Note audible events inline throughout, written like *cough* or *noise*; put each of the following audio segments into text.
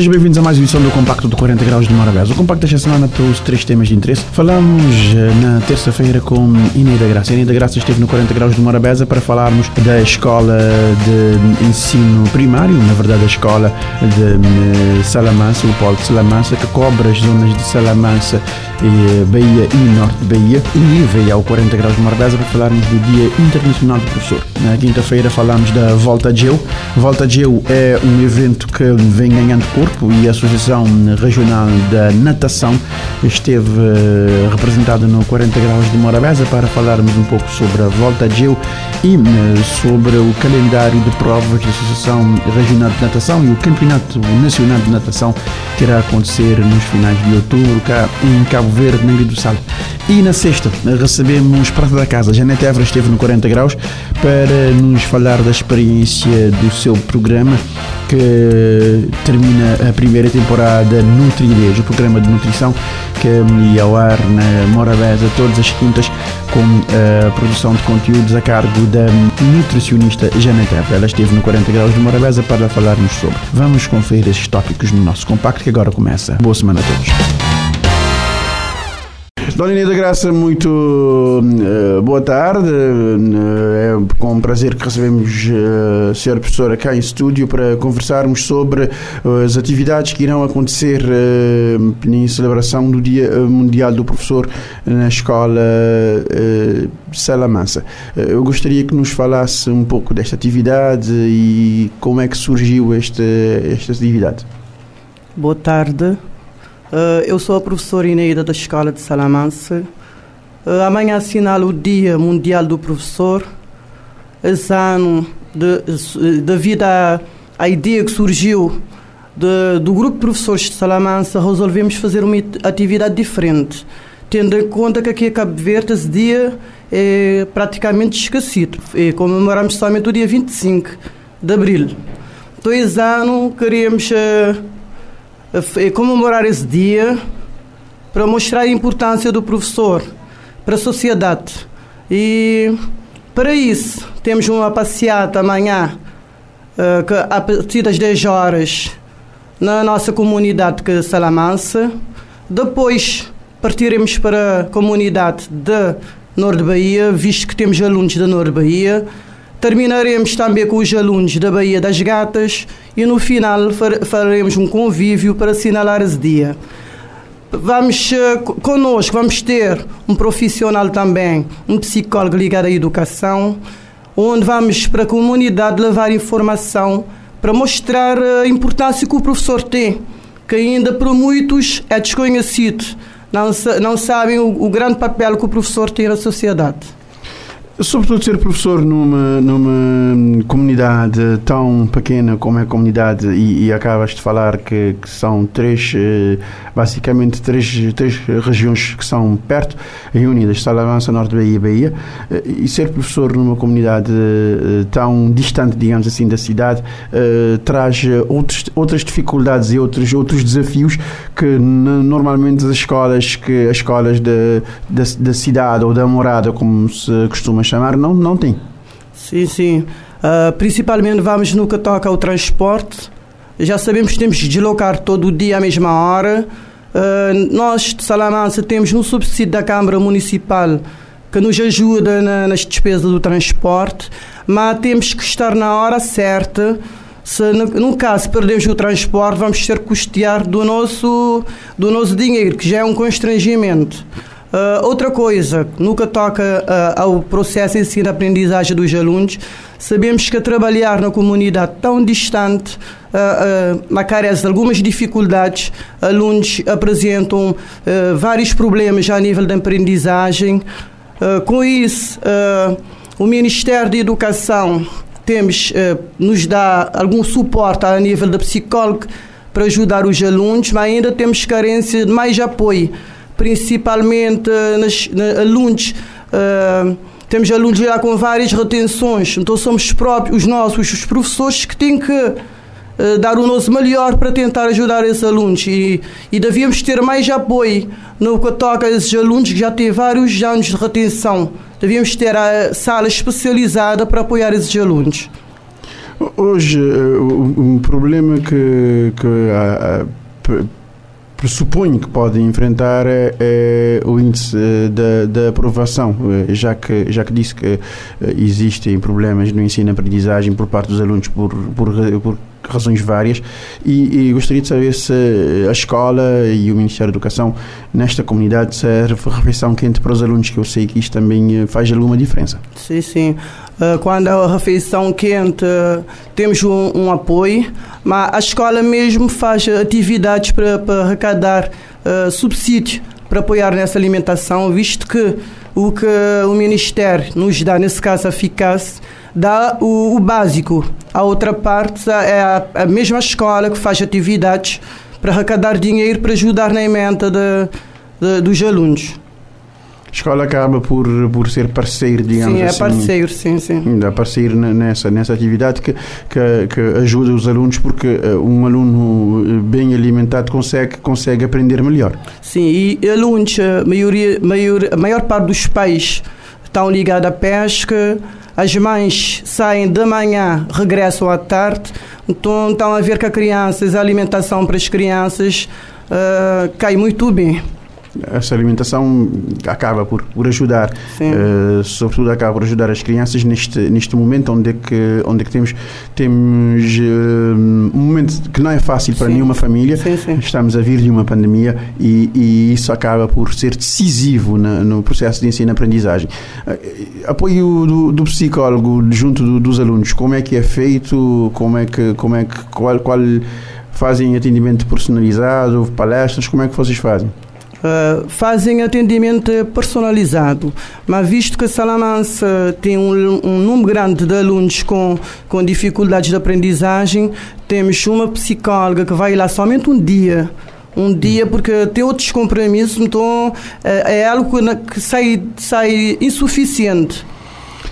Sejam bem-vindos a mais uma edição do Compacto de 40 Graus de Morabeza. O Compacto desta semana trouxe três temas de interesse. Falamos eh, na terça-feira com Ineida Graça. Ineida Graça esteve no 40 Graus de Morabeza para falarmos da escola de ensino primário, na verdade a escola de eh, Salamanca, o Polo de Salamanca, que cobre as zonas de Salamanca, Bahia e Norte de Bahia. E veio ao 40 Graus de Morabeza para falarmos do Dia Internacional do Professor. Na quinta-feira falamos da Volta Geo. Volta Geo é um evento que vem ganhando corpo e a Associação Regional da Natação esteve uh, representada no 40 Graus de Morabeza para falarmos um pouco sobre a Volta Geo e uh, sobre o calendário de provas da Associação Regional de Natação e o Campeonato Nacional de Natação que irá acontecer nos finais de outubro cá em Cabo Verde, na Ilha do Sal. E na sexta recebemos Prata da Casa. Janete Évora esteve no 40 Graus para nos falar da experiência do seu programa que termina a primeira temporada Nutridez, o programa de nutrição que ia ao ar na Morabeza todas as quintas com a produção de conteúdos a cargo da nutricionista Janete Évora. Ela esteve no 40 Graus de Morabeza para falarmos sobre. Vamos conferir esses tópicos no nosso compacto que agora começa. Boa semana a todos. Dona Inês da Graça, muito uh, boa tarde. Uh, é com prazer que recebemos uh, a senhora professora cá em estúdio para conversarmos sobre as atividades que irão acontecer em celebração do Dia Mundial do Professor na Escola Salamanca. eu gostaria que nos falasse um pouco desta atividade e como é que surgiu esta, esta atividade. Boa tarde. Uh, eu sou a professora Ineida da Escola de Salamanca. Uh, amanhã assinala o Dia Mundial do Professor. Esse ano, de, à, à ideia que surgiu de, do grupo de professores de Salamanca, resolvemos fazer uma atividade diferente, tendo em conta que aqui em Cabo Verde esse dia é praticamente esquecido. E comemoramos somente o dia 25 de abril. Dois anos queremos. Uh, comemorar esse dia para mostrar a importância do professor para a sociedade. E para isso, temos uma passeata amanhã, que, a partir das 10 horas, na nossa comunidade é Salamanca. Depois partiremos para a comunidade de Norte Bahia, visto que temos alunos da Norte Bahia. Terminaremos também com os alunos da Baía das Gatas e no final faremos um convívio para assinalar esse dia. Vamos eh, conosco, vamos ter um profissional também, um psicólogo ligado à educação, onde vamos para a comunidade levar informação para mostrar a importância que o professor tem, que ainda para muitos é desconhecido, não, não sabem o, o grande papel que o professor tem na sociedade. Sobretudo ser professor numa, numa comunidade tão pequena como é a comunidade e, e acabas de falar que, que, são três, eh, basicamente três, três regiões que são perto e unidas, Salamanca, Norte Bahia e Bahia, eh, e ser professor numa comunidade eh, tão distante, digamos assim, da cidade, traz outros, outras dificuldades e outros, outros desafios que normalmente as escolas, que as escolas da, da, da cidade ou da morada, como se costuma chamar, não, não tem. Sim, sim. Uh, principalmente vamos no que toca ao transporte. Já sabemos que temos de deslocar todo o dia à mesma hora. Uh, nós de Salamanca temos um subsídio da Câmara Municipal que nos ajuda na, nas despesas do transporte, mas temos que estar na hora certa. Se no, no caso perdemos o transporte, vamos ter que custear do nosso, do nosso dinheiro, que já é um constrangimento. Uh, outra coisa, nunca toca uh, ao processo de ensino-aprendizagem dos alunos, sabemos que trabalhar na comunidade tão distante, uh, carece de algumas dificuldades, alunos apresentam vários problemas a nível de aprendizagem. com isso, o Ministério da Educação temos, nos dá algum suporte a nível da psicólogo para ajudar os alunos, mas ainda temos carência de mais apoio principalmente nas, nas alunos. Uh, temos alunos lá com várias retenções, então somos próprios, os nossos, os professores que têm que uh, dar o nosso melhor para tentar ajudar esses alunos e, e devíamos ter mais apoio no que toca a esses alunos que já têm vários anos de retenção. Devíamos ter a sala especializada para apoiar esses alunos. Hoje, um problema que, que pressuponho que podem enfrentar é, é o índice da, da, aprovação, eh, já que, já que disse que eh, existem problemas no ensino-aprendizagem por parte dos alunos por, por, por razões várias e, e, gostaria de saber se a escola e o Ministério da Educação nesta comunidade serve refeição quente para os alunos, que eu sei que isto também eh, faz alguma diferença. Sim, sim. Quando a refeição quente temos um, um apoio, mas a escola mesmo faz atividades para, para arrecadar uh, subsídio para apoiar nessa alimentação, visto que o que o Ministério nos dá, nesse caso eficaz, dá o, o básico. A outra parte é a, a, mesma escola que faz atividades para arrecadar dinheiro para ajudar na emenda de, de, dos alunos. A escola acaba por, por ser parceiro, digamos sim, assim. Sim, é parceiro, sim, sim. É parceiro nessa, nessa atividade que, que, que ajuda os alunos, porque eh, um aluno eh, bem alimentado consegue, consegue aprender melhor. Sim, e alunos, a, maioria, maior, a maior parte dos pais estão ligados à pesca, as mães saem de manhã, regressam à tarde, então estão a ver que a crianças, a alimentação para as crianças uh, cai muito bem essa alimentação acaba por, por ajudar, uh, sobretudo acaba por ajudar as crianças neste, neste momento onde é que, onde é que temos, temos uh, um momento que não é fácil para sim. nenhuma família, sim, sim. estamos a vir de uma pandemia e, e isso acaba por ser decisivo na, no processo de ensino-aprendizagem. Uh, apoio do, do, psicólogo junto do, dos alunos, como é que é feito, como é que, como é que qual, qual fazem atendimento personalizado, palestras, como é que vocês fazem? Uh, fazem atendimento personalizado, mas visto que Salamanca tem um, um, número grande de alunos com, com dificuldades de aprendizagem, temos uma psicóloga que vai lá somente um dia. Um dia, porque tem outros compromissos, então é, é algo que sai, sai insuficiente.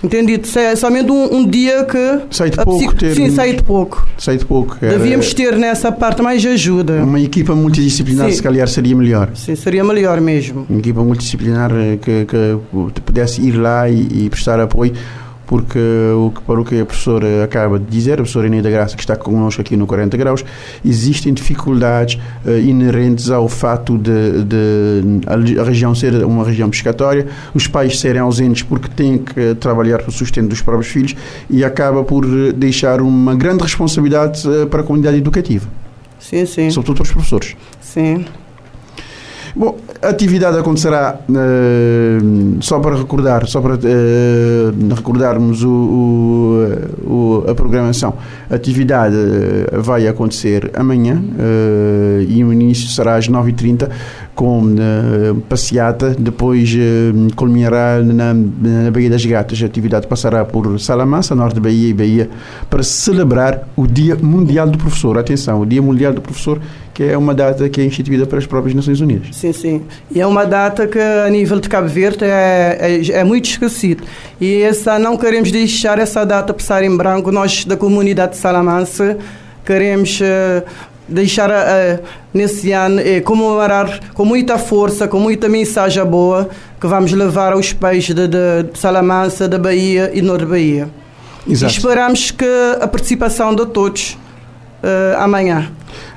Entendido? É somente um, um dia que. Sai de pouco. Ter, sim, sai de pouco. Sai de pouco. Devíamos ter nessa parte mais ajuda. Uma equipa multidisciplinar, sim. se calhar, seria melhor. Sim, seria melhor mesmo. Uma equipa multidisciplinar eh, que, que pudesse ir lá e, e prestar apoio porque o que, para o que a professora acaba de dizer, a professora Inês Graça, que está connosco aqui no 40 Graus, existem dificuldades uh, inerentes ao fato de, de, a região ser uma região pescatória, os pais serem ausentes porque têm que trabalhar para o sustento dos próprios filhos e acaba por deixar uma grande responsabilidade uh, para a comunidade educativa. Sim, sim. Sobretudo para os professores. Sim. Bom, a atividade acontecerá uh, só para recordar, só para uh, recordarmos o, o, o, a programação. A atividade uh, vai acontecer amanhã e o início será às 9h30 com passeata, depois culminará na, na Baía das Gatas. A atividade passará por Salamanca, norte da Bahia e Bahia, para celebrar o Dia Mundial do Professor. Atenção, o Dia Mundial do Professor que é uma data que é instituída pelas próprias Nações Unidas. Sim, sim. E é uma data que, a nível de Cabo Verde, é, é, é muito esquecida. E essa, não queremos deixar essa data passar em branco. Nós, da comunidade de Salamanca, queremos uh, deixar uh, nesse ano uh, comemorar com muita força, com muita mensagem boa que vamos levar aos peixes de, de, de Salamanca, da Bahia e Norte Bahia. Exato. E esperamos que a participação de todos uh, amanhã.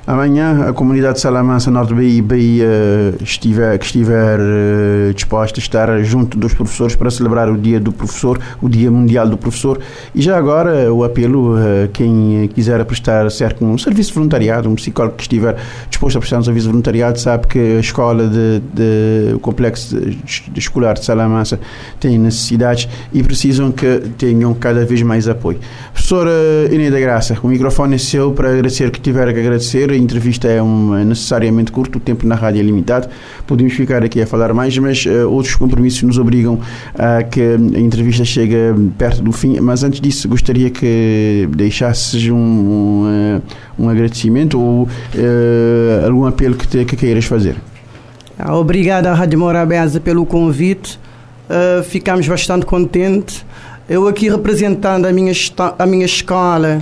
Amanhã a comunidade de Salamanca, Norte Bahia, Bahia estiver, que estiver uh, disposta a estar junto dos professores para celebrar o Dia do Professor, o Dia Mundial do Professor. E já agora o apelo a uh, quem quiser prestar certo um serviço voluntariado, um psicólogo que estiver disposto a prestar um serviço voluntariado, sabe que a escola de, de o complexo de, de escolar de Salamanca tem necessidades e precisam que tenham cada vez mais apoio. Professora Inês da Graça, o microfone é seu para agradecer que tiver que agradecer a entrevista é, um, é necessariamente curto, o tempo na rádio é limitado. Podemos ficar aqui a falar mais, mas uh, outros compromissos nos obrigam a que a entrevista chegue perto do fim. Mas antes disso, gostaria que deixasses um, um, eh, um agradecimento ou uh, algum apelo que, te, que queiras fazer. Ah, obrigada à Rádio Morabeza pelo convite. Uh, ficamos bastante contentes. Eu aqui representando a minha, a minha escola,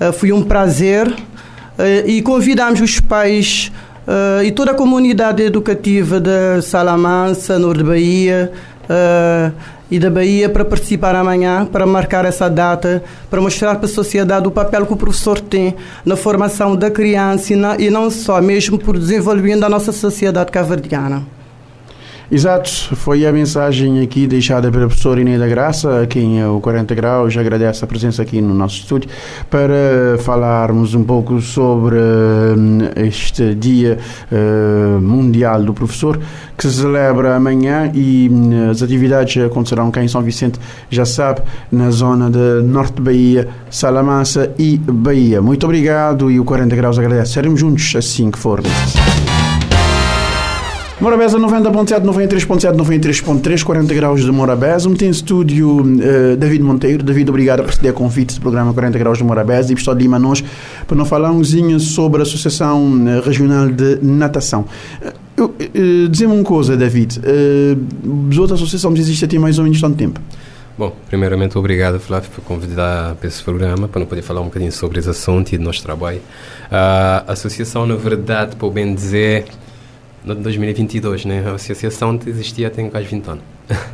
uh, foi um prazer e convidamos os pais uh, e toda a comunidade educativa da Salamanca, Norte Bahia uh, e da Bahia para participar amanhã, para marcar essa data, para mostrar para a sociedade o papel que o professor tem na formação da criança e, e não só, mesmo por desenvolvimento da nossa sociedade cavardiana. Exato, foi a mensagem aqui deixada pela professora Inês da Graça, a quem o 40 Graus agradece a presença aqui no nosso estúdio, para falarmos um pouco sobre uh, este Dia uh, Mundial do Professor, que se celebra amanhã e uh, as atividades acontecerão cá em São Vicente, já sabe, na zona de Norte Bahia, Salamanca e Bahia. Muito obrigado e o 40 Graus agradece. Seremos juntos assim que for. Morabeza 90.7, 93.7, 93.3, 40 graus de Morabeza. Tem estúdio uh, David Monteiro. David, obrigado por ceder convite do programa 40 graus de Morabeza. E estou de Lima nós para nós falar um sobre a Associação eh, Regional de Natação. Uh, uh, Dizer-me uma coisa, David. Uh, as outras associações existem há mais ou menos tanto tempo? Bom, primeiramente, obrigado, Flávio, por convidar para esse programa, para não poder falar um bocadinho sobre esse assunto e do nosso trabalho. a associação, na verdade, por bem dizer no 2022, né? A associação existia tem quase 20 anos. *laughs*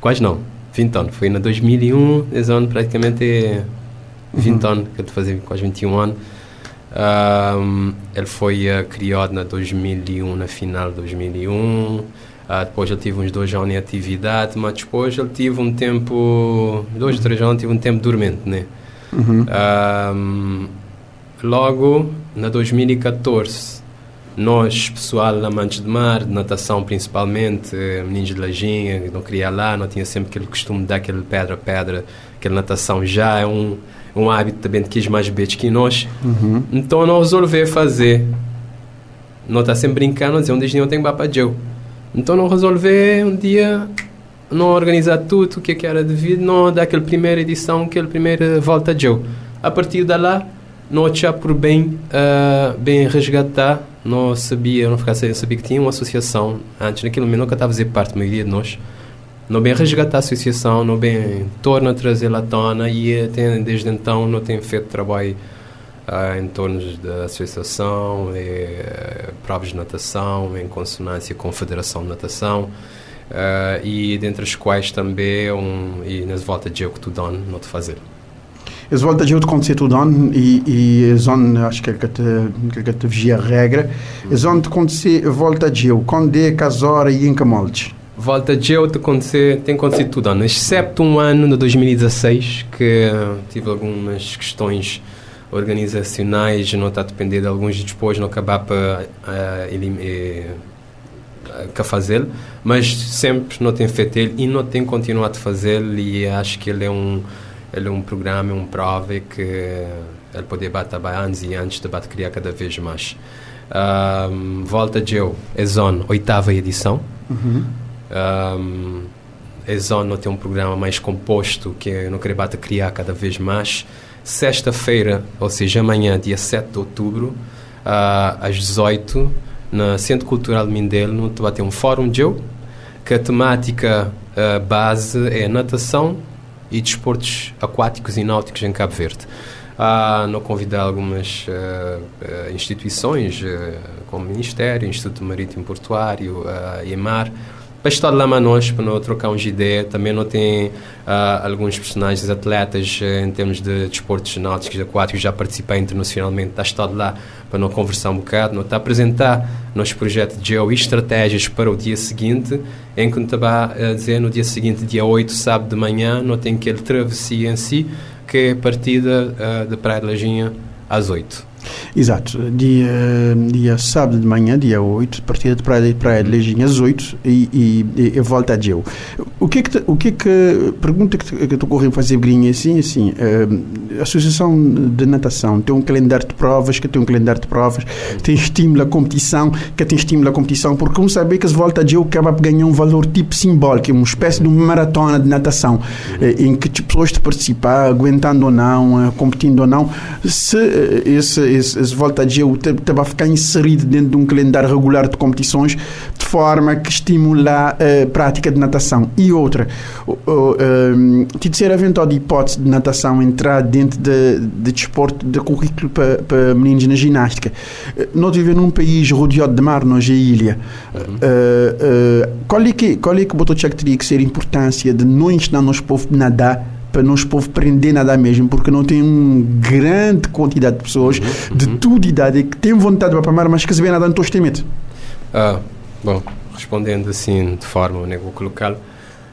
quase não, 20 anos. Foi na 2001, esse ano praticamente 20 uhum. anos, que eu fazia quase 21 anos. Um, ele foi uh, criado na 2001, na final de 2001. Uh, ah, depois ele teve uns dois anos em atividade, mas depois ele teve um tempo, dois, três anos, teve um tempo dormente, né? Uhum. Um, logo, na 2014, nós, pessoal amantes de mar, de natação principalmente, eh, meninos de lajinha, não queria lá, não tinha sempre aquele costume de dar aquele pedra a pedra, aquela natação já é um, um hábito também de que mais beijos que nós. Uhum. Então não resolvi fazer. Não está sempre brincando, dizer um dia não tenho para Joe. Então não resolvi um dia não organizar tudo o que, é que era devido, não dar aquela primeira edição, aquela primeira volta Joe. A partir de lá, não achar por bem, uh, bem resgatar não sabia, não ficava eu sabia que tinha uma associação antes, naquele momento nunca estava a fazer parte da maioria de nós. Não bem resgatar a associação, não bem torna a trazê-la à tona e desde então não tenho feito trabalho uh, em torno da associação, e, uh, provas de natação, em consonância com a Federação de Natação. Uh, e dentre as quais também um, e nas voltas de dão, não te fazer. Eles voltam de outro conceito dan e, e zon, acho que é que te, que te vigia a regra, e zon de acontecer volta de eu, quando é casora e em moldes. Volta de eu tem acontecido tudo, ano, exceto um ano de 2016 que tive algumas questões organizacionais, não está a depender de alguns depois não acabar para uh, uh, fazê-lo, mas sempre não tem feito ele e não tem continuado a fazê-lo e acho que ele é um ele é um programa, um prova que ele pode bater anos e antes de bater criar cada vez mais. Um, Volta de eu, é oitava edição. Uhum. Um, tem um programa mais composto que não queria bater criar cada vez mais. Sexta-feira, ou seja, amanhã, dia 7 de outubro, uh, às 18 no Centro Cultural de Mindelo, vai ter um fórum de eu, que a temática uh, base é natação, e desportos aquáticos e náuticos em Cabo Verde. Ah, não convidar algumas uh, uh, instituições, como o Ministério, Instituto Marítimo Portuário, uh, IEMAR, para estar lá nós, para não trocar uns ideias. Também não tem uh, alguns personagens atletas uh, em termos de desportos náuticos aquáticos, já participei internacionalmente, está estado lá para não conversar um bocado, não está apresentar nosso projeto de geo e estratégias para o dia seguinte, em que estava a dizer no dia seguinte, dia 8, sábado de manhã, não tem aquele travessia em si, que é partida uh, de Praia de Lajinha às 8. Exato, dia, dia sábado de manhã, dia 8, partida de Praia de, praia de Leginha às 8 e, e, e volta a Geu. O que é que, o que, é que pergunta que, que tu correndo fazer brinha assim, assim, uh, a Associação de Natação tem um calendário de provas, que tem um calendário de provas, tem estímulo à competição, que tem estímulo à competição, porque como saber que as volta a Geu acaba por ganhar um valor tipo simbólico, uma espécie de uma maratona de natação, uh, em que tipo, pessoas de participar, aguentando ou não, uh, competindo ou não, se esse esse, esse volta a Geo estava a ficar inserido dentro de um calendário regular de competições de forma que estimula a prática de natação. E outra, uh, um, ser eventual de hipótese de natação entrar dentro de, de desporto de currículo para, para meninos na ginástica. Nós vivemos num país rodeado de mar, nós é ilha. Uhum. Uh, uh, qual é que, qual é que botou teria que ser a importância de não ensinar nosso povo a nadar para nós povo aprender nada mesmo, porque não tem uma grande quantidade de pessoas uhum, de uhum. toda idade que têm vontade de papamar, mas que se vê nada não tem medo. Ah, bom, respondendo assim de forma, né, vou colocá-lo.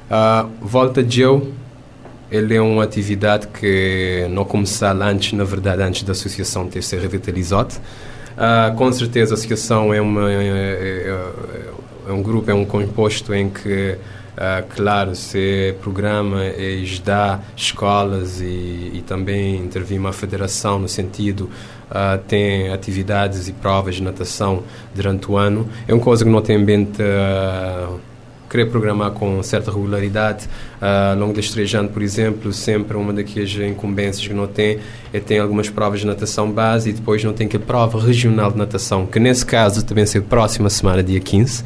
Uh, volta de eu, ele é uma atividade que não começou antes, na verdade, antes da associação ter sido revitalizada. Uh, com certeza a associação é, uma, é, é, é, um grupo, é um composto em que Uh, claro, se programa e dá escolas e, e, também intervir uma federação no sentido uh, tem atividades e provas de natação durante o ano. É uma coisa que não tem bem uh, querer programar com certa regularidade. Uh, ao longo destes três anos, por exemplo, sempre uma daquelas incumbências que não tem é ter algumas provas de natação base e depois não tem que a prova regional de natação, que nesse caso também ser próxima semana, dia 15.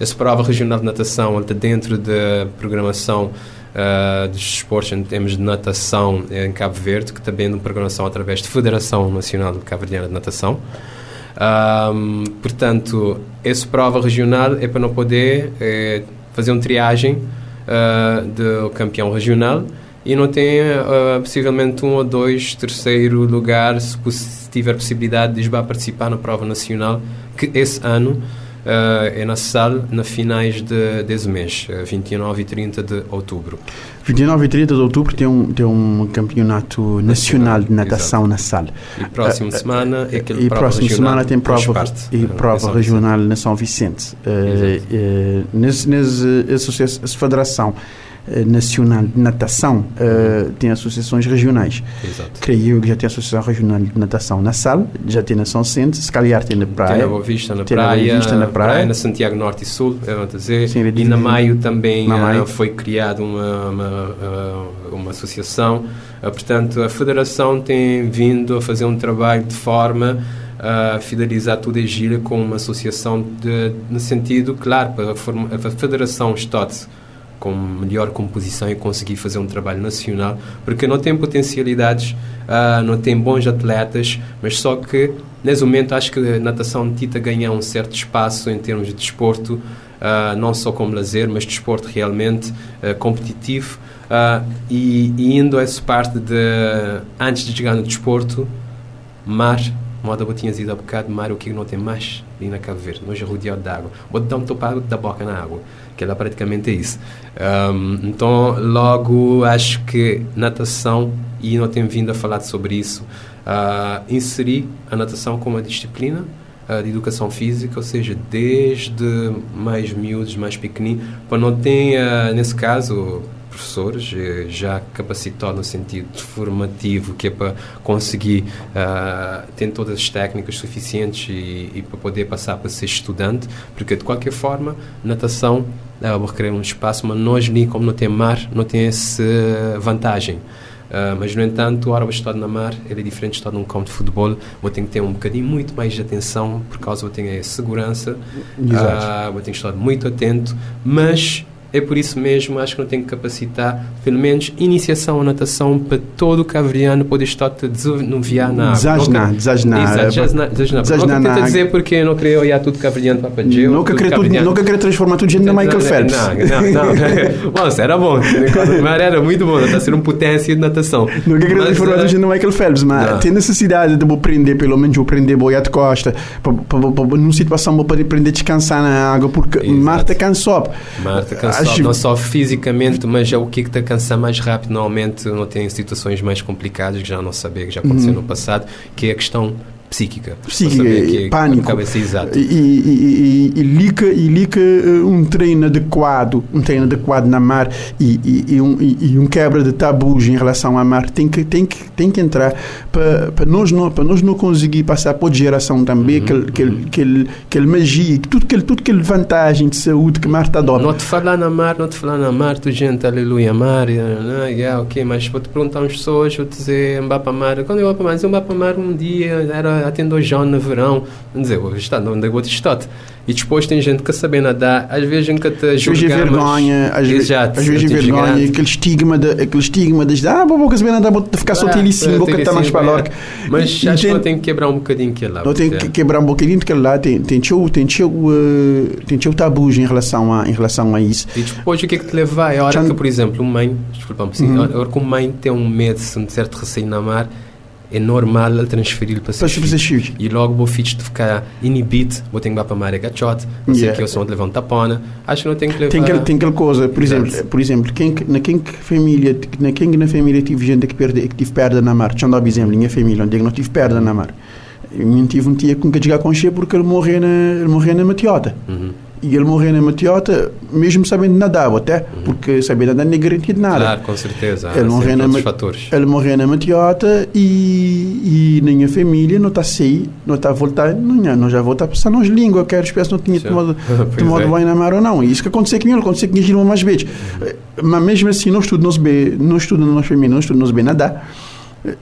Essa prova regional de natação está dentro da programação uh, dos esportes em termos de natação em Cabo Verde, que também é uma programação através da Federação Nacional Cabo Verdeana de Natação. Um, portanto, essa prova regional é para não poder é, fazer uma triagem uh, do campeão regional e não tem uh, possivelmente um ou dois terceiro lugar se tiver possibilidade de participar na prova nacional que esse ano é na sala, na finais de, desse mês, 29 eh, e 30 de outubro. 29 e 30 de outubro tem um, tem um campeonato nacional, nacional de natação exato. na sala. E próxima uh, semana é aquele E próxima semana tem prova, parte, e prova regional na São Vicente. Uh, nesse, nesse, essa, federação eh, nacional de Natação uh, tem associações regionais. Exato. Creio que já tem a Associação Regional de Natação na Sal, já tem na São Centro, se calhar tem na Praia. Tem na Boa Vista na, praia, na, Vista, na praia, praia, na Santiago Norte e Sul, eu vou dizer. Sim, e na Maio também na Maio. Uh, foi criada uma, uma, uma associação. portanto, a Federação tem vindo a fazer um trabalho de forma a fidelizar toda a gira com uma associação de, no sentido, claro, para a, a Federação STOTS com melhor composição e conseguir fazer um trabalho nacional, porque não tem potencialidades, uh, não tem bons atletas, mas só que nesse momento acho que a natação tita ganhar um certo espaço em termos de desporto, uh, não só como lazer, mas desporto realmente uh, competitivo. E, e, indo a essa parte de antes de chegar no desporto, mar, moda botinhas ido há bocado, mar, o que não tem mais ali na Cabo Verde, nós é rodeado de água. Vou dar um topado da boca na água que ela praticamente é isso. Um, então, logo, acho que natação, e não tenho vindo a falar sobre isso, uh, inserir a natação como uma disciplina uh, de educação física, ou seja, desde mais miúdos, mais pequeninos, para não ter, uh, nesse caso, professores eh, já capacitados no sentido formativo, que é para conseguir uh, ter todas as técnicas suficientes e, e, para poder passar para ser estudante, porque de qualquer forma, natação uh, vou requerer um espaço, mas nós ali, como não tem mar, não tem essa vantagem. Uh, mas, no entanto, a hora de estar na mar ele é diferente de estar num campo de futebol. Vou ter que ter um bocadinho muito mais de atenção, por causa vou ter a segurança. Uh, vou ter que estar muito atento, mas é por isso mesmo, acho que não tem que capacitar, pelo menos, iniciação à natação para todo o cavriano poder estar a desanuviar na água. Desajnar, desajnar. Desajnar. Não tenta dizer porque eu não queria olhar tudo cavriano para Padgeu. Nunca queria transformar tudo gente no Michael Phelps. Não, não, não. *laughs* era bom. Mas era muito bom, está a ser um potência de natação. Nunca queria transformar tudo gente no Michael Phelps, mas tem necessidade de aprender, pelo menos aprender boia de costa, numa situação para aprender a descansar na água, porque Marta cansou. Marta cansou não só fisicamente, mas é o que é está a cansar mais rápido. Normalmente não tem situações mais complicadas que já não sabia, que já aconteceu uhum. no passado, que é a questão psíquica. Psíquica, é, pânico. Cabeça, exato. E, e, e, e, lica, e lica eh, um treino adequado, um treino adequado na mar e, e, um, e, um quebra de tabus em relação à mar tem que, tem que, tem que entrar para, nós não, para nós não conseguir passar a geração também uhum, aquele, aquele, uhum. aquele, aquele magia, tudo aquele, tudo aquele vantagem de saúde que mar está dando. Não te falar na mar, não te falar na mar, tu gente, aleluia, mar, yeah, yeah, ok, mas vou te perguntar umas pessoas, vou te dizer, para mar, quando eu vou para mar, eu vou para mar um dia, era dois anos no verão, vamos dizer, vou estar onde eu vou estar. E depois tem gente que sabe nadar, às vezes nunca te Às vezes é vergonha, às, Exato, às vezes é vergonha, aquele estigma de, aquele estigma de ah, vou vou saber nadar, vou ficar só Ah, vou cantar mais sim, para é. lá. Mas acho que não tem- que quebrar um bocadinho que lá. Não tem que quebrar um bocadinho daquele lá, tem, tem, teu, tem, teu, uh, tem teu tabus em relação, a, em relação a isso. E depois o que é que te leva? É a hora Já- que, por exemplo, mãe, desculpa-me, Uhum. a hora que uma mãe tem um medo de um certo receio na mar, é normal ele transferir para Para fazer filhos. filhos. E logo vou filhos de ficar inibido, vou ter que ir para a mar gachote, não sei Yeah. que, eu sou de levar um tapona. Acho que não tem que levar. Tem aquela, tem aquela coisa, por Exato. exemplo, por exemplo quem, que- na quem que família, na quem que na família tive gente que, perde, que tive perda na mar, deixa eu dar um exemplo, minha família, onde é que não tive perda na mar. Eu tive um tia com que com cheio porque ele morreu na, ele morreu na matiota. Uhum. E ele morreu na matiota, mesmo sabendo nadar até, porque saber nadar não é garantido nada. Claro, com certeza. Ele morreu na fatores. Ele morreu na matiota e, e na minha família não está a sair, não está a voltar, não, não já volta a passar nas línguas, que a espécie não tinha Sim. *laughs* tomado, é. banho na mar ou não. E isso que aconteceu comigo, aconteceu com irmão mais vezes. Mas mesmo assim, não estudo, não se bem, não estudo na família, não estudo, não se bem nadar.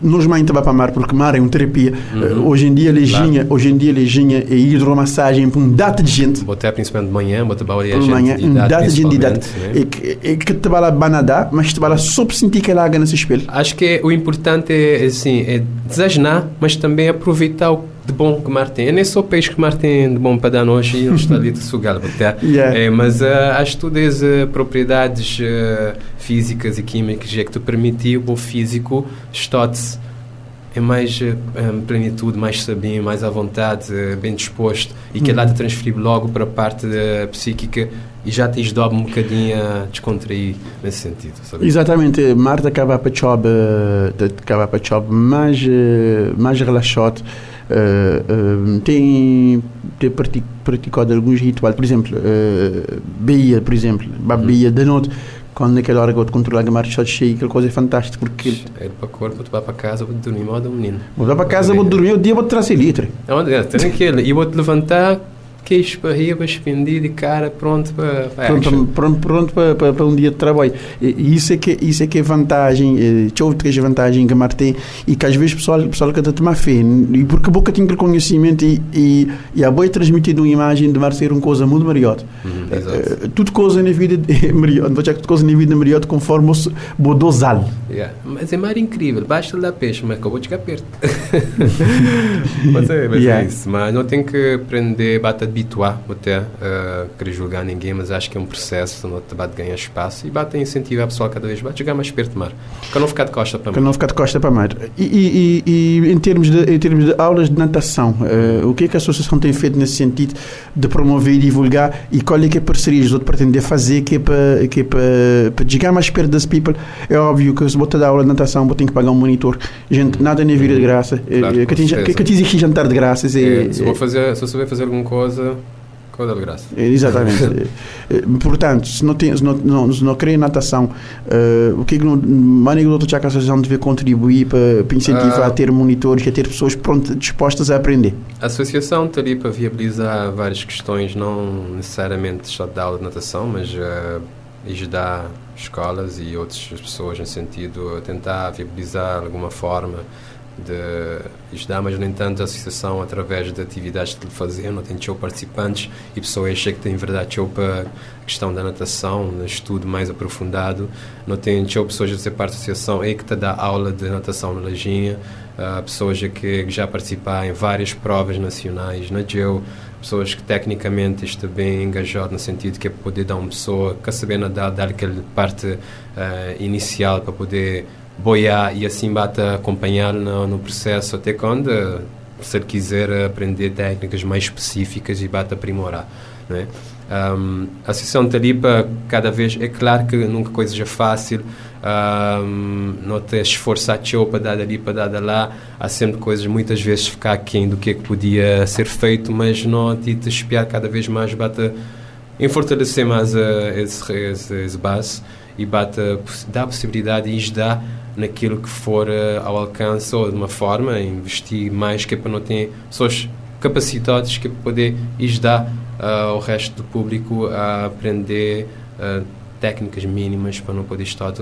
Nós mãe estava para mar porque mar é uma terapia. Uhum. Hoje em dia, leginha, hoje em dia, leginha é hidromassagem para um data de gente. Até principalmente de manhã, vou trabalhar a Por gente manhã, de um data de gente de idade. principalmente, né? É que, é que te vai lá banadar, mas te vai lá só para sentir que ela água nesse espelho. Acho que é- o importante é, assim, é desejar, mas também aproveitar o de bom que o mar tem. É nem só o peixe que o mar tem de bom para dar nós e ele está ali de sugar. até. *laughs* Yeah. É, mas acho que todas as propriedades ah, físicas e químicas é que te permitiu o físico estar-te em mais ah, em plenitude, mais sabinho, mais à vontade, ah, bem disposto e que lá te transferir logo para a parte ah, psíquica e já te ajuda um bocadinho a descontrair nesse sentido. Sabe? Exatamente, Marta eh, acaba para job mais, eh, mais relaxado. eh, eh, tem, tem prati- praticado alguns rituais, por exemplo, uh, Bahia, por exemplo. Bahia da noite, quando naquela hora que eu te controlar a marcha cheia, aquela coisa é fantástica, porque É para o corpo, tu vai para casa, vou dormir modo menino. vou para casa, vou dormir, o dia vou trazer litre. Onde é? Tem aquele. E vou-te levantar, queixo para riba, expendido e cara, pronto para, para Pronto, pronto, pronto para, para, para um dia de trabalho. E, isso, é que, isso é que é vantagem, eh, ver três vantagens que a Mar tem e que às vezes o pessoal, pessoal que está a tomar fé, e porque a boca tem aquele conhecimento e, e, e a boa é transmitido uma imagem de Mar ser uma coisa muito melhor. Uhum, exato. Eh, tudo coisa na vida é *laughs* melhor, vou dizer que tudo coisa na vida é melhor conforme o dosar. Yeah. Mas é mais incrível, basta dar peixe, mas acabou de chegar perto. *laughs* mas é, mas Yeah. é isso. Mas não tem que aprender, bate habituar até a querer julgar ninguém, mas acho que é um processo, não te bate ganhar espaço e bate incentivar a pessoa cada vez mais a chegar mais perto do mar. Para não ficar de costa para Para mar. não ficar de costa para mar. E, e- e- e em, termos de, em termos de aulas de natação, eh, o que é que a associação tem feito nesse sentido de promover e divulgar e qual é que é a parceria que pretender fazer que é para, que é para, para chegar mais perto das people? É óbvio que se botar dar aula de natação, vou ter que pagar um monitor. Gente, nada nem vira de graça. Eh, Claro, que, tem- certeza. que, que te existe jantar de graças. É, É, se, vou fazer, se eu souber fazer alguma coisa, coisa de graça. é, Exatamente. *laughs* Eh, eh, Portanto, se não, tem, se não, não, se não querer natação, eh, o que é que não, maneira que a associação deve contribuir para, para incentivar Ah. a ter monitores a ter pessoas prontas, dispostas a aprender? A associação está ali para viabilizar várias questões, não necessariamente só de aula de natação, mas uh, ajudar escolas e outras pessoas no sentido a tentar viabilizar de alguma forma de ajudar, mas no entanto a associação através de atividades que fazer, não tem show participantes e pessoas que têm verdade show para a questão da natação, no estudo mais aprofundado, não tem show pessoas a ser parte da associação é que te dá aula de natação na Lajinha, uh, pessoas que já participaram em várias provas nacionais na GEO, pessoas que tecnicamente estão bem engajadas no sentido que é poder dar uma pessoa que saber nadar, dar aquela parte uh, inicial para poder boiar e assim bate acompanhar no, no processo até quando se ele quiser aprender técnicas mais específicas e bate aprimorar não é? Um, a de Talipa cada vez é claro que nunca coisa é fácil um, não te esforçar para dar dali para dar lá há sempre coisas muitas vezes ficar aquém do que é que podia ser feito mas não te, espiar cada vez mais bate em fortalecer mais uh, esse, esse, esse base e bate dá a possibilidade e ajudar naquilo que for uh, ao alcance ou de uma forma investir mais que é para não ter pessoas capacitadas que é para poder ajudar uh, o resto do público a aprender uh, técnicas mínimas para não poder estar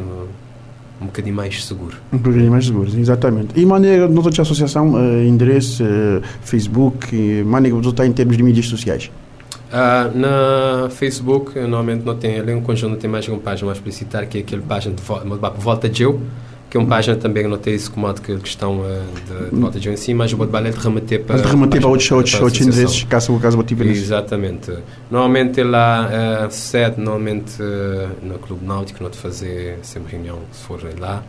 um bocadinho mais seguro. Um bocadinho mais seguro, exatamente. E maneira de nossa associação, uh, endereço, uh, Facebook, maneira de está em termos de mídias sociais? Uh, na Facebook, normalmente não tem, ali um conjunto tem mais uma página mais publicitária, que é aquele página de volta, volta de eu, que é uma página também que não tem esse comando que questão uh, de, de volta de eu em si, mas o Bodbalé de remeter para. De remeter para outros, outros, outros endereços, caso, caso motive Exatamente. Normalmente lá, uh, sede, normalmente uh, no Clube Náutico, não te fazer sempre reunião, se for lá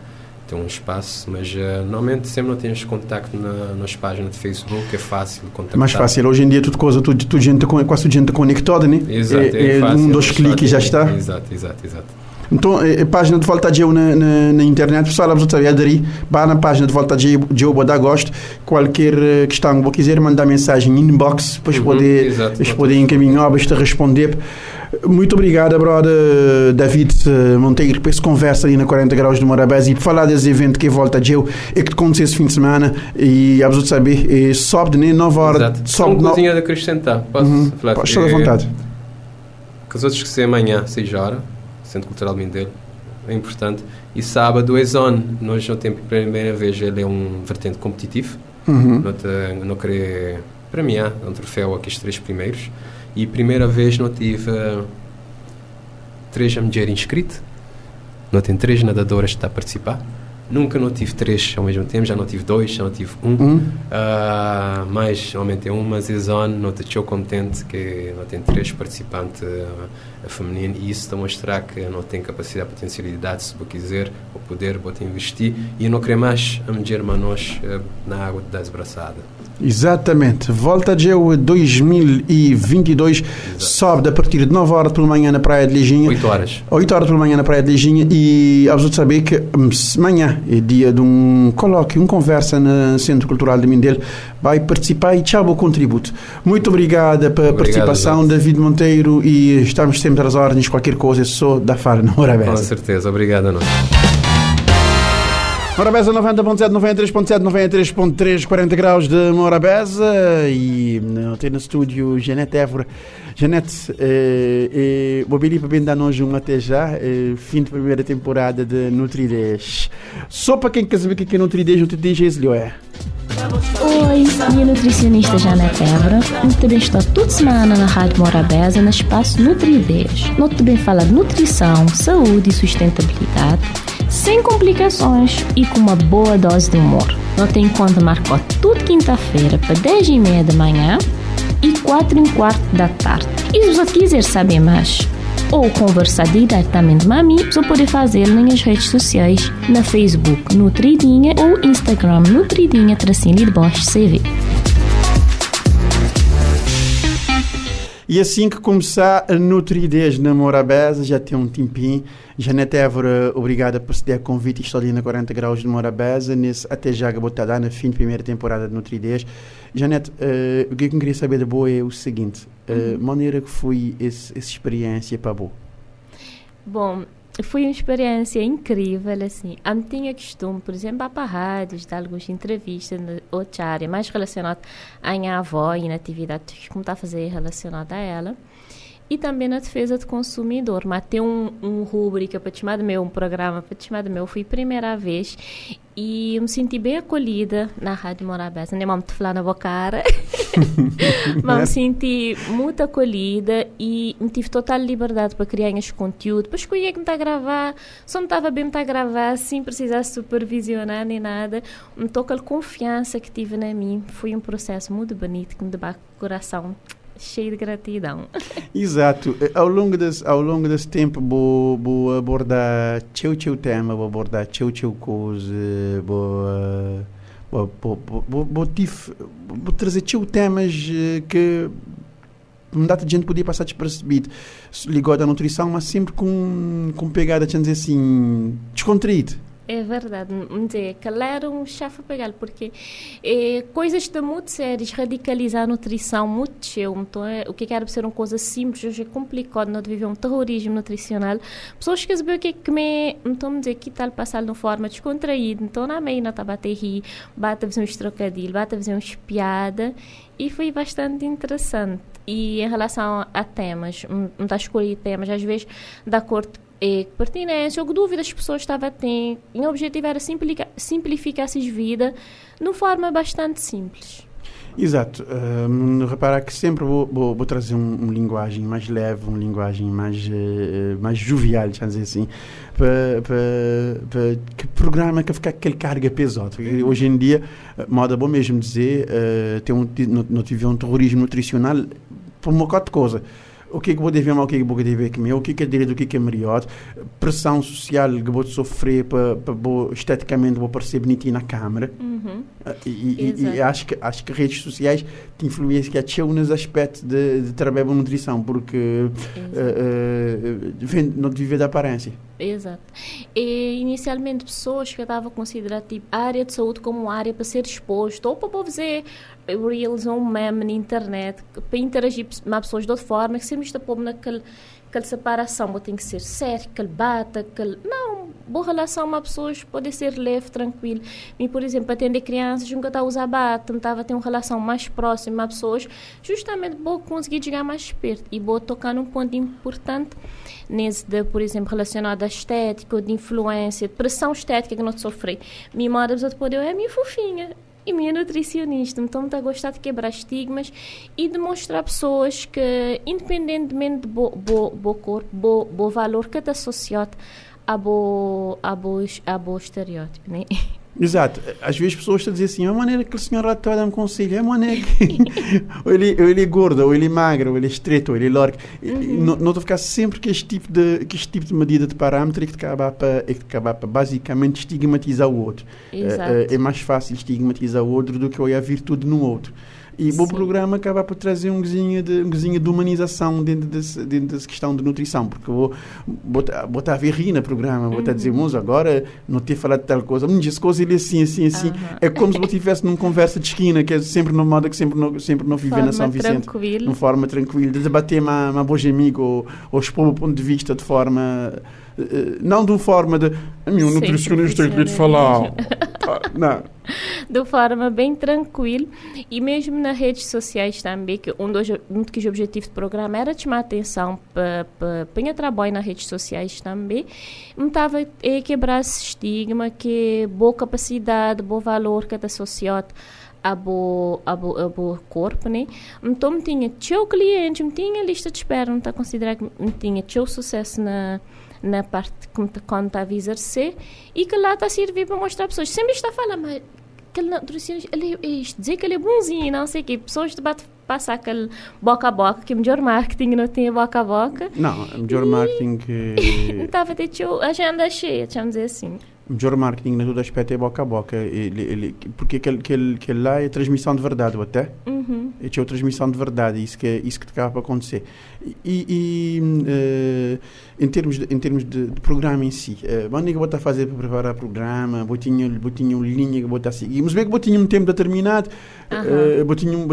tem um espaço, mas uh, normalmente sempre não tens contacto na, nas páginas de Facebook, é fácil contactar. Mais fácil, hoje em dia tudo coisa, tudo, tudo gente, quase tudo gente conectada, né? Exato, é, é, é fácil, um, dois cliques já está. Exato, exato, exato. Então, a, é, a página de Volta de Eu na, na, na internet, pessoal, você sabe, aderir, vá na página de Volta de Eu, de agosto, qualquer eh, questão que quiser mandar mensagem inbox, depois uhum, poder, exato, poder encaminhar, para responder. Muito obrigado, brother David eh, Monteiro, por essa conversa ali na 40 Graus de Morabés e por falar desse evento que volta de eu e que aconteceu esse fim de semana e a saber, sobe de nem 9 horas. Exato. Sobe uma coisinha de acrescentar. Posso uhum. falar? Pode estar à vontade. Que os outros que ser amanhã, 6 horas, Centro Cultural Mindelo, é importante. E sábado é zone. Nós não temos primeira vez, ele é um vertente competitivo. Uhum. Não, te, não querer premiar um troféu aqui os três primeiros. E primeira vez não tive uh, três mulheres inscritas. Não tem três nadadoras que estão a participar. Nunca não tive três ao mesmo tempo, já não tive dois, já não tive um. um. Uh, mas aumentei um, mas é zone, não estou contente que não tem três participantes uh, femininos e isso está a mostrar que não tem capacidade, potencialidade, se vou quiser, ou poder, vou investir e não querer mais a mulher manos uh, na água das braçadas. Exatamente. Volta de eu 2022 Exato. sobe a partir de 9 horas pela manhã na Praia de Liginha. 8 horas. 8 horas pela manhã na Praia de Liginha e a de saber que hum, amanhã é dia de um colóquio, uma conversa no Centro Cultural de Mindelo. Vai participar e tchau o contributo. Muito obrigada pela participação, David Monteiro, e estamos sempre às ordens, qualquer coisa, sou da FAR na hora Com certeza, obrigado a nós. Morabeza 90.7, 93.7, 93.3, 40 graus de Morabeza e tem no estúdio Janete Évora. Janete, eh, eh, vou pedir para dar nós um até já, eh, fim de primeira temporada de Nutridez. Só para quem quer saber o que é Nutridez, Nutridez é é? Oi, minha nutricionista Janete Évora. Eu também estou toda semana na Rádio Morabeza, no espaço Nutridez. Nós também fala de nutrição, saúde e sustentabilidade sem complicações e com uma boa dose de humor. Não tem conta marcou tudo quinta-feira para 10 e meia da manhã e 4 e quarto da tarde. E se você quiser saber mais ou conversar diretamente com a mim, você pode fazer nas redes sociais, na Facebook Nutridinha ou Instagram Nutridinha Tracinho de Bosch CV. E assim que começar a Nutridez na Morabeza, já tem um tempinho. Janete Évora, obrigada por ceder convite. Estou ali na 40 graus de Morabeza, nesse até já botada na fim de primeira temporada de Nutridez. Janete, uh, o que eu queria saber de boa é o seguinte: uh, maneira que foi essa experiência para boa? Bom, foi uma experiência incrível, assim. Eu tinha costume, por exemplo, para rádios, dar algumas entrevistas na outra área, mais relacionada à minha avó e na atividade que está a fazer relacionada a ela e também na defesa do consumidor. Mas tem um, um rubrica para chamar de meu, um programa para chamar de meu, fui primeira vez e me senti bem acolhida na Rádio Morabeza. Nem vamos falar na boca cara, *laughs* mas me senti muito acolhida e me tive total liberdade para criar esse conteúdo, para escolher que me está a gravar, só me estava bem me está a gravar, sem precisar supervisionar nem nada. Me toca a confiança que tive na mim. Foi um processo muito bonito que me deu o coração cheio de gratidão. *laughs* Exato. Eh, ao longo desse, ao longo desse tempo, vou, vou abordar teu teu tema, vou abordar teu teu coisa, vou, vou, vou, vou, vou, vou, vou trazer teu temas eh, que muita gente podia passar despercebido ligado à nutrição, mas sempre com, com pegada, dizer assim, descontraído. É verdade, dizer, calar um chefe pegar, porque é, coisas estão muito sérias, radicalizar a nutrição muito cheio, então é, o que era ser uma coisa simples, hoje é complicado, não viver um terrorismo nutricional. Pessoas que sabem o que é me, então dizer, que tal passar de forma descontraída, então na meia a bater rir, bate fazer um trocadilho, bate fazer uma espiada, e foi bastante interessante. E em relação a temas, não está a escolher temas, às vezes, de acordo é, pertinência ou que dúvidas as pessoas estavam a ter. E o objetivo era simplificar, simplificar essas vidas de uma forma bastante simples. Exato. Um, reparar que sempre vou, vou, vou trazer uma um linguagem mais leve, uma linguagem mais, uh, mais jovial, vamos dizer assim, para, que programa que ficar aquele carga pesado. Hoje em dia, moda bom mesmo dizer, uh, tem um, não, tive um terrorismo nutricional por uma coisa de coisa o que é que vou dever mal, o que é que vou dever comer, o que é que é direito, o que é que é melhor, pressão social que vou sofrer para, para esteticamente vou parecer bonitinho na câmara. Uhum. E, e, e, acho que acho que redes sociais te influenciam até nos aspectos de, de trabalho de nutrição, porque uh, uh, não viver da aparência. Exato. E inicialmente pessoas que estavam a considerar tipo, a área de saúde como uma área para ser exposto ou para fazer reels ou um meme na internet para interagir com pessoas de outra forma, que sempre está pôr naquele aquela separação tem que ser séria, que ele bata, que ele... Não, boa relação com pessoas pode ser leve, tranquilo. E, por exemplo, atender crianças, nunca estava usar bata, estava a ter uma relação mais próxima a pessoas, justamente vou conseguir chegar mais perto e vou tocar num ponto importante nesse de, por exemplo, relacionado à estética, de influência, de pressão estética que não sofri. Minha mãe, a poder é minha fofinha e minha nutricionista. Então, está a gostar de quebrar estigmas e de mostrar a pessoas que, independentemente do bo, bo, bo corpo, bo, bo valor que está associado a bo, a a estereótipo, né? Exato. Às vezes as pessoas estão a dizer assim, a maneira que o senhor está a dar um conselho, é a maneira que... *laughs* ou, ele, ou ele é gordo, ou ele é magro, ou ele é estreito, ou ele é largo. Uhum. Não estou a ficar sempre que este tipo de, que este tipo de medida de parâmetro é que acaba para, é que acaba para basicamente estigmatizar o outro. É, é, mais fácil estigmatizar o outro do que olhar a virtude no outro. E o programa acaba por trazer um gozinho de, um de humanização dentro, desse, dentro dessa questão de nutrição, porque vou botar, botar a ver rir no programa, vou estar a dizer, moço, agora não ter falado de tal coisa, mas essa coisa ele é assim, assim, assim. Uhum. É como se eu estivesse numa conversa de esquina, que é sempre no modo que sempre não, sempre não viver na São Vicente. Tranquilo. De forma tranquila, de debater uma, uma boa amigo ou, ou expor o ponto de vista de forma eh, não de forma de a minha nutricionista tem que lhe falar. *laughs* não. De forma bem tranquila e mesmo nas redes sociais também, que um dos, um dos objetivos do programa era chamar atenção para para trabalho nas redes sociais também, estava a quebrar esse estigma que boa capacidade, bom valor que é associado a bo, a bo, a bo corpo, né? Então, tinha teu cliente, tinha lista de espera, não está considerado que tinha teu sucesso na na parte quando está a exercer e que lá está a servir para mostrar pessoas. Sempre está a falar, mas aquele nutricionista, ele isto, dizer que ele é bonzinho, não sei o quê. Pessoas de bate passar aquele boca a boca, que o melhor marketing não tem boca a boca. Não, o melhor marketing que... *laughs* Estava a ter a agenda cheia, vamos dizer assim. O melhor marketing na todo aspecto é boca a boca. Ele, ele, porque aquele, aquele, aquele lá é transmissão de verdade, até. Uhum. É a transmissão de verdade, isso que, é, isso que acaba para acontecer. E, e uh, em termos, de, em termos de, de programa em si, uh, é que vou estar a fazer para preparar o programa, vou tinha, vou tinha uma linha que vou estar a seguir, mas bem que vou tinha um tempo determinado, uh, vou tinha um,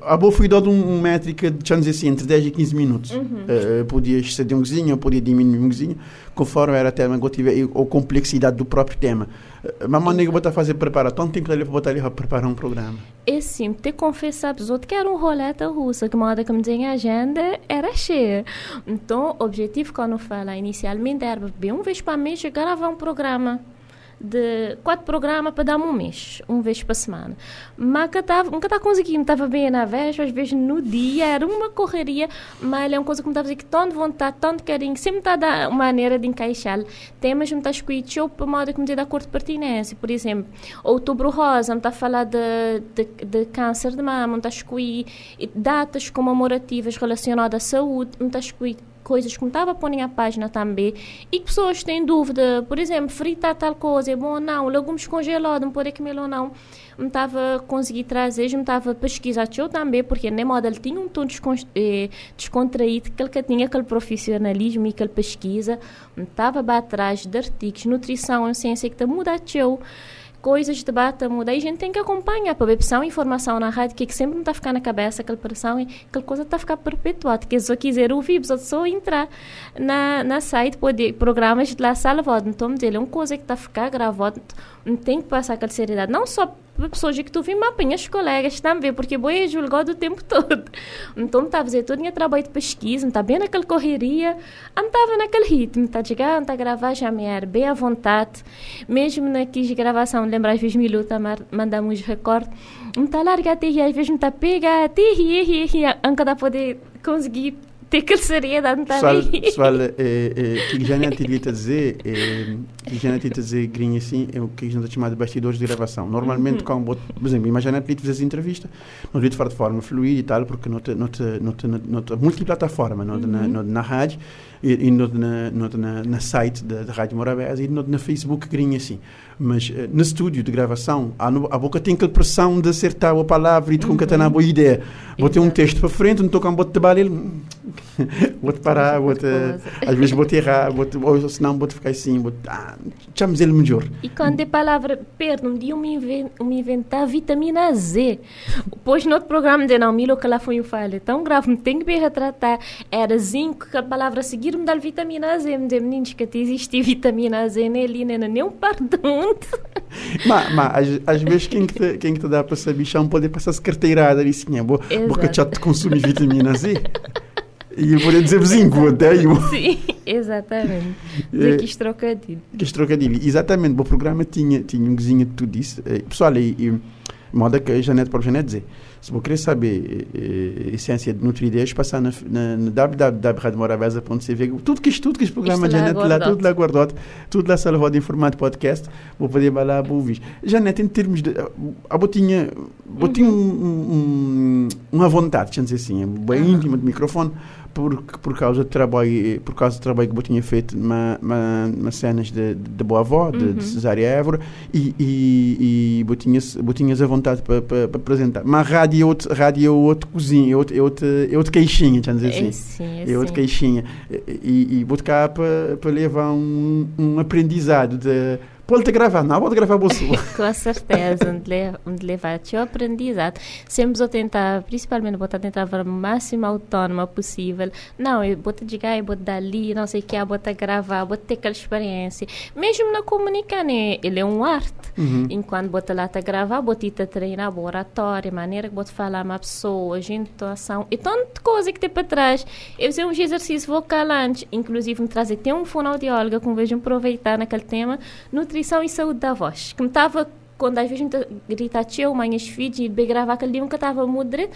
a boa foi dado uma métrica de, dizer assim, entre 10 e 15 minutos. Uhum. Uh, podia exceder um cozinho, podia diminuir um cozinho, conforme era a tema que eu tive, ou complexidade do próprio tema. Uh, mas maneira que vou estar a fazer preparar, tanto tempo vou estar ali a preparar um programa. É sim, te confessar para os outros que era um roleta russa, que moda que me tinha agenda era cheia. Então, o objetivo, quando fala inicialmente, era bem uma vez para mês gravar um programa de quatro programas para dar um mês, uma vez por semana. Mas nunca estava conseguindo, estava bem na véspera, às vezes no dia, era uma correria, mas é uma coisa que me estava a que tanto vontade, tanto carinho, sempre está a dar uma maneira de encaixar temas, me está show para modo que me dá cor de pertinência, por exemplo, outubro rosa, me está a falar de, de, de câncer de mama, me está a datas comemorativas relacionadas à saúde, me está a coisas que me estava pôr na página também. E pessoas têm dúvida, por exemplo, fritar tal coisa é bom ou não, legumes congelados, não pode comer ou não. Me estava conseguir trazer, me estava pesquisar eu também, porque nem modo ele tinha um tom eh, descontraído, que ele tinha aquele profissionalismo e aquela pesquisa, me estava atrás de artigos, nutrição, ciência que está mudando coisas de debate muda. E a gente tem que acompanhar para ver pressão informação na rádio, que, é que sempre não está a ficar na cabeça aquela pressão aquela coisa está a ficar perpetuada. Que se eu quiser ouvir, só só entrar na, na site, pode, programas de lá salvado. Então, dele é uma coisa que está a ficar gravada, tem que passar aquela seriedade. Não só para pessoas que tu vim, mas apanha os colegas também, porque boi é julgado o tempo todo. *laughs* Então, estava a fazer todo o trabalho de pesquisa, está bem naquela correria, estava naquele ritmo, está chegando, está a gravar, já me era bem à vontade. Mesmo naquela gravação, lembra às vezes me luta, mandamos recorde, não está larga até às vezes não está pega, até rir, rir, para poder conseguir ter aquela seriedade pessoal, pessoal é, *laughs* é, que já não tive a dizer não a dizer grinha assim é o que a gente chama de bastidores de gravação normalmente uhum. como por exemplo imagina que fazer entrevista não devia fazer de forma fluida e tal porque não te, não te, não te, não te multiplataforma não uhum. na, na, na rádio e, e no, na, no, na, na site da, da Rádio Morabeza e no, na Facebook grinha assim mas uh, no estúdio de gravação a, a boca tem aquela pressão de acertar a palavra e de concatenar uhum. a boa ideia vou ter um texto para frente não estou com um bote de trabalho ele vou-te parar, vou-te, às vezes vou-te errar, vou ou senão vou-te ficar assim, vou ah, chamamos ele melhor. E quando a palavra perdo, um dia invent, me inventar vitamina Z, depois no outro programa de não, Milo, que lá foi um falha tão grave, me tem que me retratar, era zinco, que a palavra seguir me dá vitamina Z, me diz, meninos, que existe vitamina Z nele, nem nem perdão. mas, mas às, vezes quem que, te, quem que te dá para essa bichão pode passar-se carteirada ali, assim, boa, porque já te consumir vitamina Z. *laughs* E eu poderia dizer vizinho, até eu. Sim, exatamente. Dizer *laughs* é, que trocadilho. Que trocadilho. Exatamente. O programa tinha, tinha um vizinho de tudo isso. É, pessoal, e, e moda que a Janete para Janete dizer. Se você querer saber a essência de Nutridez, passar na, na, na www.radiomoravesa.cv, tudo que tudo que este programa Janete lá, tudo lá guardado, tudo lá salvado em formato podcast, vou poder lá ouvir. Janete, em termos de. A botinha, botinha uhum. um, um, uma vontade, deixa dizer assim, bem uhum. íntima de microfone por, por causa do trabalho por causa do trabalho que eu tinha feito na, na, nas cenas de, de, de Boa Avó, de, uhum. de Cesária Évora e, e, e eu, tinha, eu a vontade para pa, apresentar. Mas rádio é outro, rádio é outro cozinho é outro, é outro, é outro queixinha vamos dizer assim? É, sim, é, é outro queixinha e, e vou cá para levar um, um aprendizado de Pode-te gravar, não pode gravar você. *laughs* Com certeza, onde, le, onde levar o aprendizado. Sempre vou tentar, principalmente vou tentar ser o máximo autônoma possível. Não, eu vou te dizer, eu vou dali, não sei o que, vou te gravar, vou ter aquela experiência. Mesmo na comunicar, né? ele é um arte. Uhum. Enquanto vou te lá te gravar, vou te treinar o oratório, maneira que vou te falar uma pessoa, intuação e tanta coisa que tem para trás. Eu fiz um exercício vocal antes, inclusive me trazer até um fonoaudiólogo, que vejo aproveitar naquele tema, nutrição nutrição e saúde da voz. Que me estava, quando às vezes me grita tio, mãe, as filhos, e gravar aquele dia, que estava mudando,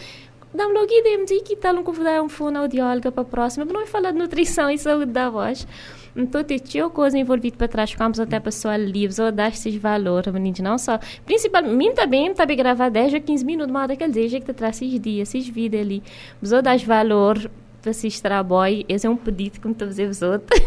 dá-me logo ideia, me diz que tal um convidar um fonoaudiólogo para a próxima, mas não vai falar de nutrição e saúde da voz. Então, tem tinha coisa envolvida para trás, ficamos até pessoal livres, ou dar esses valores, meninos, não só. Principalmente, mim também, tá bem gravar 10 ou 15 minutos, mas daquele dia que te traz esses dias, esses vídeos ali. Mas eu dar valor para esses trabalhos, esse é um pedido que me estou a fazer os outros.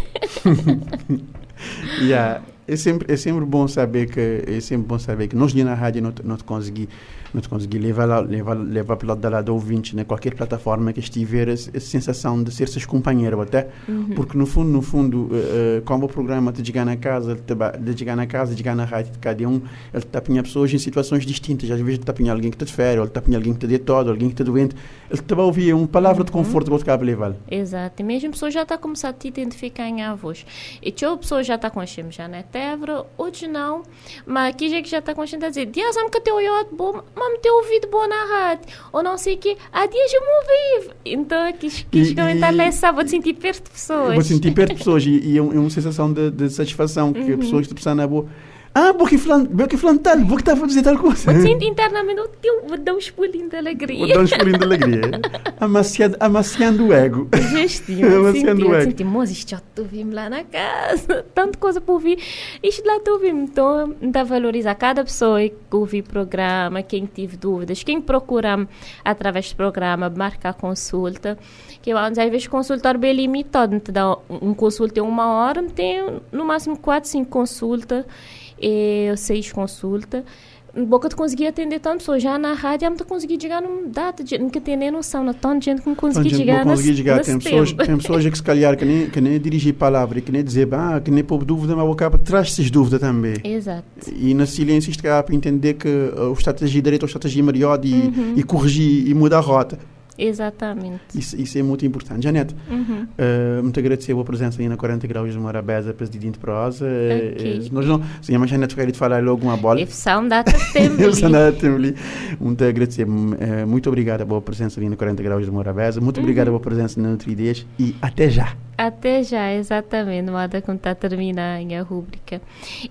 *laughs* *laughs* yeah é sempre é sempre bom saber que é sempre bom saber que nós na rádio não não consegui não consegui levar levar levar pelo lado do ouvinte né? Qualquer plataforma que estiver a, sensação de ser seus companheiros até uhum. porque no fundo no fundo uh, como o programa de chegar na casa de chegar na casa de chegar na rádio de cada um ele está a pessoas em situações distintas. Às vezes está a alguém que está de férias ele está a alguém que está de todo alguém que está doente. Ele está a ouvir uma palavra uhum. de conforto que acaba levar. Exato. E mesmo a pessoa já está a começar a te identificar em a voz e a pessoa já está com a já né Tevra, hoje não, mas aqui já que já está consciente a dizer, dias que teu olhado bom, mas teu ouvido bom na rádio, ou não sei o que, há dias eu me ouvi. Então, quis, quis e, comentar lá, sabe, vou sentir perto de pessoas. Vou sentir perto de pessoas e, e é, uma sensação de, de satisfação que uhum. a pessoa está pensando na boa ah, porque fulano, porque fulano porque estava a dizer tal coisa. Eu sinto internamente, eu vou dar um espulinho de alegria. Vou dar um espulinho de alegria. *laughs* amaciando, amaciando o ego. Gestinho. amaciando o ego. Senti, moço, isto já tu vimos lá na casa. Tanta coisa para ouvir. Isto lá tu vimos. Então, dá valorizar cada pessoa que ouve o programa, quem tive dúvidas, quem procura através do programa, marcar consulta. Que eu, às vezes, consultório bem limitado. Te dá um consulta em uma hora, tem no máximo quatro, cinco consultas e seis consultas. Boca de conseguir atender tantas pessoas. Já na rádio, eu não consegui chegar numa data, de, nunca tem nem noção, não tanta gente que não consegui chegar nesse, chegar. Tem pessoas, tem pessoas que se calhar que nem, que nem dirigir palavra, que nem dizer, ah, que nem pôr dúvida, mas boca traz essas dúvidas também. Exato. E na silêncio isto para entender que uh, o estratégia direita ou a estratégia melhor e, uhum. e corrigir e mudar a rota Exatamente. Isso, isso é muito importante. Janete, Uhum. uh, muito agradecer a prensença aí na 40 graus de Morabeza, presidente prosa. Ok. Uh, nós não, sim, mas Janete queria te falar logo uma bola. Data tempo. *laughs* Eu sou na Temli. Muito agradecer. Uh, muito obrigado pela presença aí na 40 graus de Morabeza. Muito obrigado pela presença na Nutridez e até já. Até já, exatamente, moda como está a terminar a rúbrica.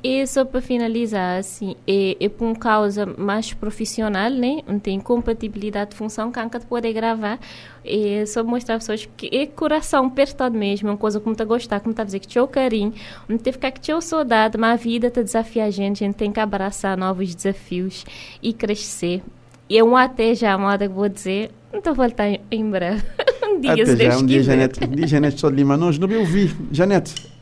E só para finalizar, assim, é, é por uma causa mais profissional, né? Não tem compatibilidade de função, que nunca pode gravar. É só mostrar pessoas que é coração perto mesmo, é uma coisa como está a gostar, como está a dizer que tinha o carinho, não tem que ficar que tinha o saudade, mas a vida está desafia a gente, a gente tem que abraçar novos desafios e crescer. E é um até já, moda que vou dizer, não voltar em, em breve. *laughs* um dia, Até se já, um dia. Janete. Um dia, Janete só de Lima. Nós não me ouvi. Janete,